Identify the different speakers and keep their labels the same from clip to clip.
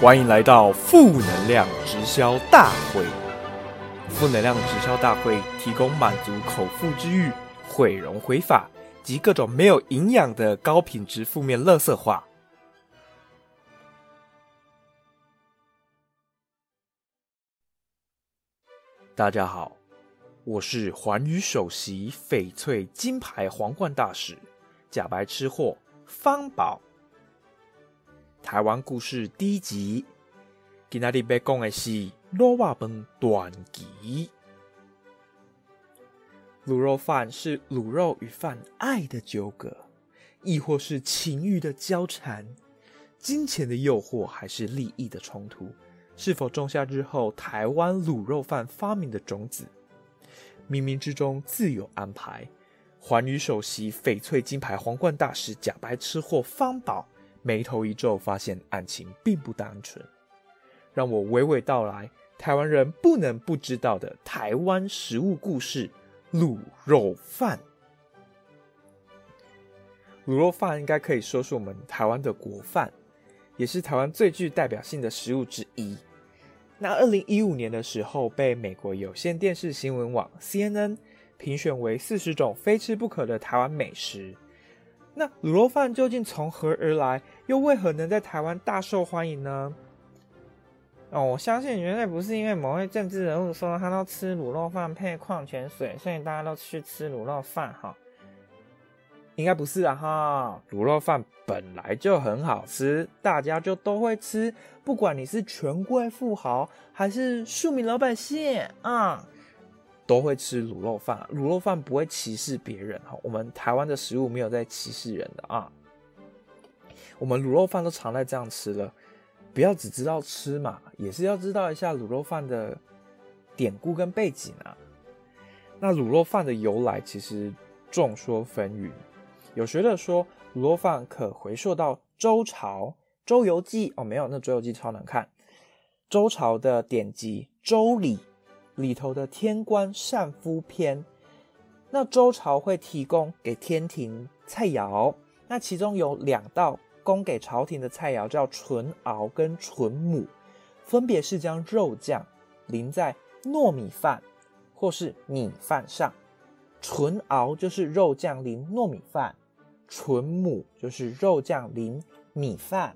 Speaker 1: 欢迎来到负能量直销大会。负能量直销大会提供满足口腹之欲、毁容毁法及各种没有营养的高品质负面垃圾话。大家好，我是环宇首席翡翠金牌皇冠大使假白吃货方宝。台湾故事第一集，今仔日要讲的是卤肉饭传奇。卤肉饭是卤肉与饭爱的纠葛，亦或是情欲的交缠，金钱的诱惑，还是利益的冲突？是否种下日后台湾卤肉饭发明的种子？冥冥之中自有安排。环宇首席翡翠金牌皇冠大使假白吃货方宝眉头一皱，发现案情并不单纯。让我娓娓道来台湾人不能不知道的台湾食物故事——卤肉饭。卤肉饭应该可以说是我们台湾的国饭，也是台湾最具代表性的食物之一。那二零一五年的时候，被美国有线电视新闻网 CNN 评选为四十种非吃不可的台湾美食。那卤肉饭究竟从何而来，又为何能在台湾大受欢迎呢？哦，我相信绝对不是因为某位政治人物说他都吃卤肉饭配矿泉水，所以大家都去吃卤肉饭哈。应该不是啊哈，卤肉饭本来就很好吃，大家就都会吃，不管你是权贵富豪还是庶民老百姓啊，都会吃卤肉饭。卤肉饭不会歧视别人哈，我们台湾的食物没有在歧视人的啊。我们卤肉饭都常在这样吃了，不要只知道吃嘛，也是要知道一下卤肉饭的典故跟背景啊。那卤肉饭的由来其实众说纷纭。有学者说，卤肉饭可回溯到周朝《周游记》哦，没有，那《周游记》超难看。周朝的典籍《周礼》里头的《天官善夫篇》，那周朝会提供给天庭菜肴，那其中有两道供给朝廷的菜肴叫纯熬跟纯母，分别是将肉酱淋在糯米饭或是米饭上，纯熬就是肉酱淋糯米饭。纯母就是肉酱淋米饭，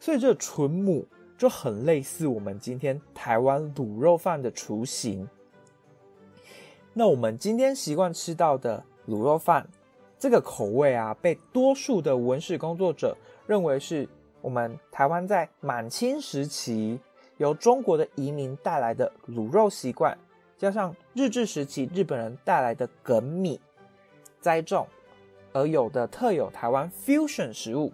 Speaker 1: 所以这纯母就很类似我们今天台湾卤肉饭的雏形。那我们今天习惯吃到的卤肉饭，这个口味啊，被多数的文史工作者认为是我们台湾在满清时期由中国的移民带来的卤肉习惯，加上日治时期日本人带来的梗米栽种。而有的特有台湾 fusion 食物，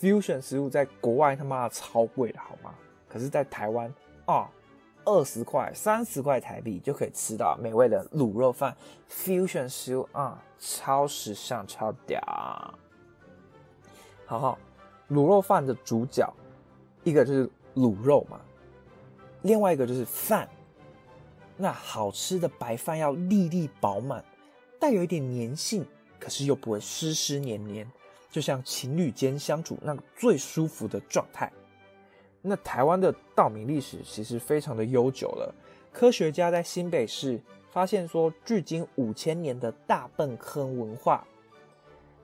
Speaker 1: ，fusion 食物在国外他妈的超贵的好吗？可是，在台湾啊，二十块、三十块台币就可以吃到美味的卤肉饭。fusion 食物啊，超时尚、超屌。好好，卤肉饭的主角，一个就是卤肉嘛，另外一个就是饭。那好吃的白饭要粒粒饱满，带有一点粘性。可是又不会湿湿黏黏，就像情侣间相处那个最舒服的状态。那台湾的稻米历史其实非常的悠久了。科学家在新北市发现说，距今五千年的大笨坑文化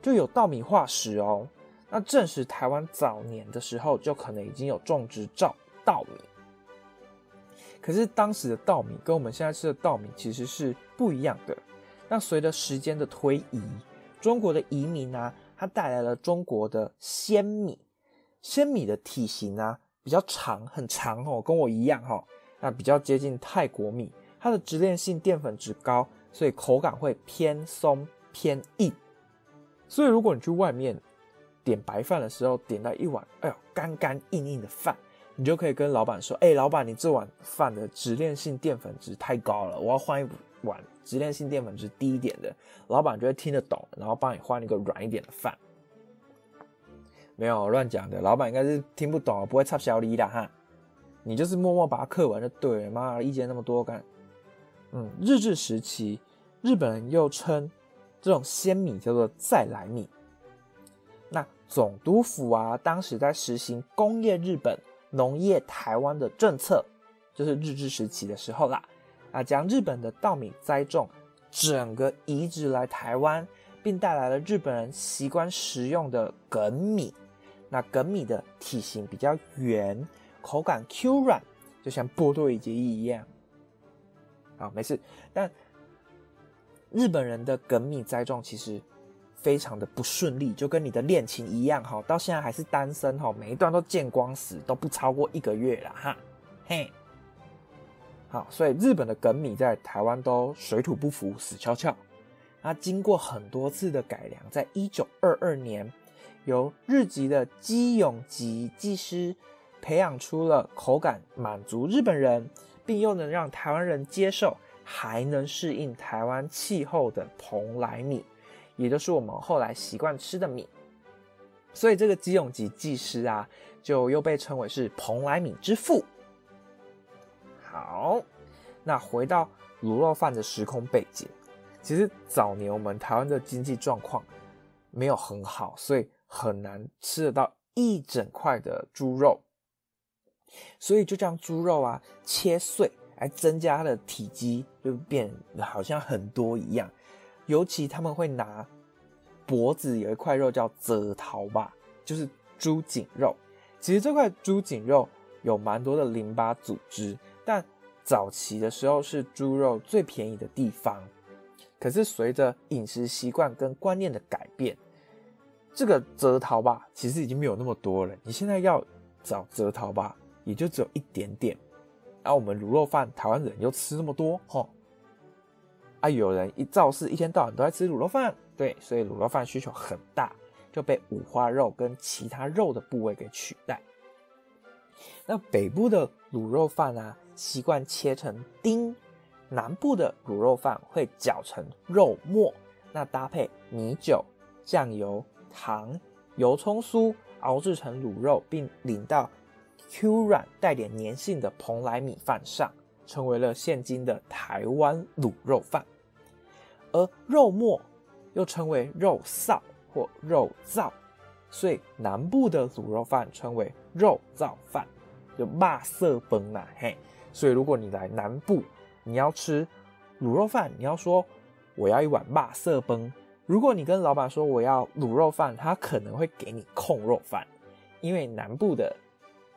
Speaker 1: 就有稻米化石哦。那证实台湾早年的时候就可能已经有种植稻稻米。可是当时的稻米跟我们现在吃的稻米其实是不一样的。那随着时间的推移，中国的移民啊，它带来了中国的鲜米。鲜米的体型啊比较长，很长哦，跟我一样哈。那比较接近泰国米，它的直链性淀粉质高，所以口感会偏松偏硬。所以如果你去外面点白饭的时候，点到一碗哎呦干干硬硬的饭，你就可以跟老板说：“哎，老板，你这碗饭的直链性淀粉质太高了，我要换一碗。”直链性淀粉是低一点的，老板就会听得懂，然后帮你换一个软一点的饭。没有乱讲的，老板应该是听不懂，不会插小李的哈。你就是默默把它刻完就对了。妈，意见那么多干？嗯，日治时期，日本人又称这种鲜米叫做再来米。那总督府啊，当时在实行工业日本、农业台湾的政策，就是日治时期的时候啦，啊，将日本的稻米栽种整个移植来台湾，并带来了日本人习惯食用的梗米。那梗米的体型比较圆，口感 Q 软，就像波多野结衣一样。好，没事。但日本人的梗米栽种其实非常的不顺利，就跟你的恋情一样哈，到现在还是单身哈，每一段都见光死，都不超过一个月了哈。嘿，啊，所以日本的梗米在台湾都水土不服，死翘翘。那经过很多次的改良，在一九二二年，由日籍的基永吉技师培养出了口感满足日本人。并又能让台湾人接受，还能适应台湾气候的蓬莱米，也就是我们后来习惯吃的米。所以这个基永吉技师啊，就又被称为是蓬莱米之父。好，那回到卤肉饭的时空背景，其实早年我们台湾的经济状况没有很好，所以很难吃得到一整块的猪肉。所以就将猪肉啊切碎，来增加它的体积，就变好像很多一样。尤其他们会拿脖子有一块肉叫泽桃吧，就是猪颈肉。其实这块猪颈肉有蛮多的淋巴组织，但早期的时候是猪肉最便宜的地方。可是随着饮食习惯跟观念的改变，这个泽桃吧其实已经没有那么多了。你现在要找泽桃吧。也就只有一点点，而我们卤肉饭，台湾人又吃那么多，吼，啊，有人一造势，一天到晚都在吃卤肉饭，对，所以卤肉饭需求很大，就被五花肉跟其他肉的部位给取代。那北部的卤肉饭啊，习惯切成丁，南部的卤肉饭会搅成肉末，那搭配米酒、酱油、糖、油葱酥熬制成卤肉，并淋到。Q 软带点粘性的蓬莱米饭上，成为了现今的台湾卤肉饭。而肉末又称为肉臊或肉燥，所以南部的卤肉饭称为肉燥饭，就骂色崩啦嘿。所以如果你来南部，你要吃卤肉饭，你要说我要一碗骂色崩。如果你跟老板说我要卤肉饭，他可能会给你控肉饭，因为南部的。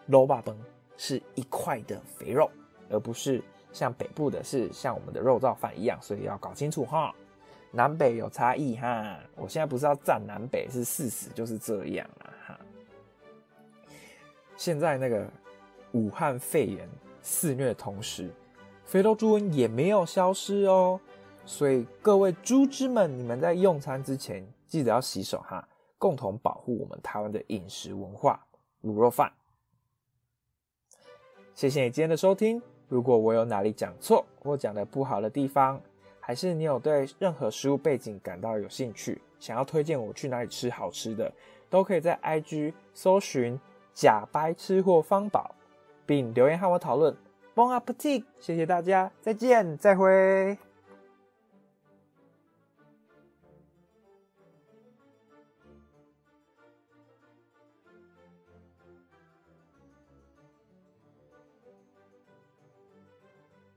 Speaker 1: 肉霸崩是一块的肥肉，而不是像北部的是像我们的肉燥饭一样，所以要搞清楚哈，南北有差异哈。我现在不是要站南北，是事实就是这样啊哈。现在那个武汉肺炎肆虐的同时，非洲猪瘟也没有消失哦，所以各位猪只们，你们在用餐之前记得要洗手哈，共同保护我们台湾的饮食文化卤肉饭。谢谢你今天的收听。如果我有哪里讲错或讲的不好的地方，还是你有对任何食物背景感到有兴趣，想要推荐我去哪里吃好吃的，都可以在 IG 搜寻“假掰吃货方宝”，并留言和我讨论。Bon appetit！谢谢大家，再见，再会。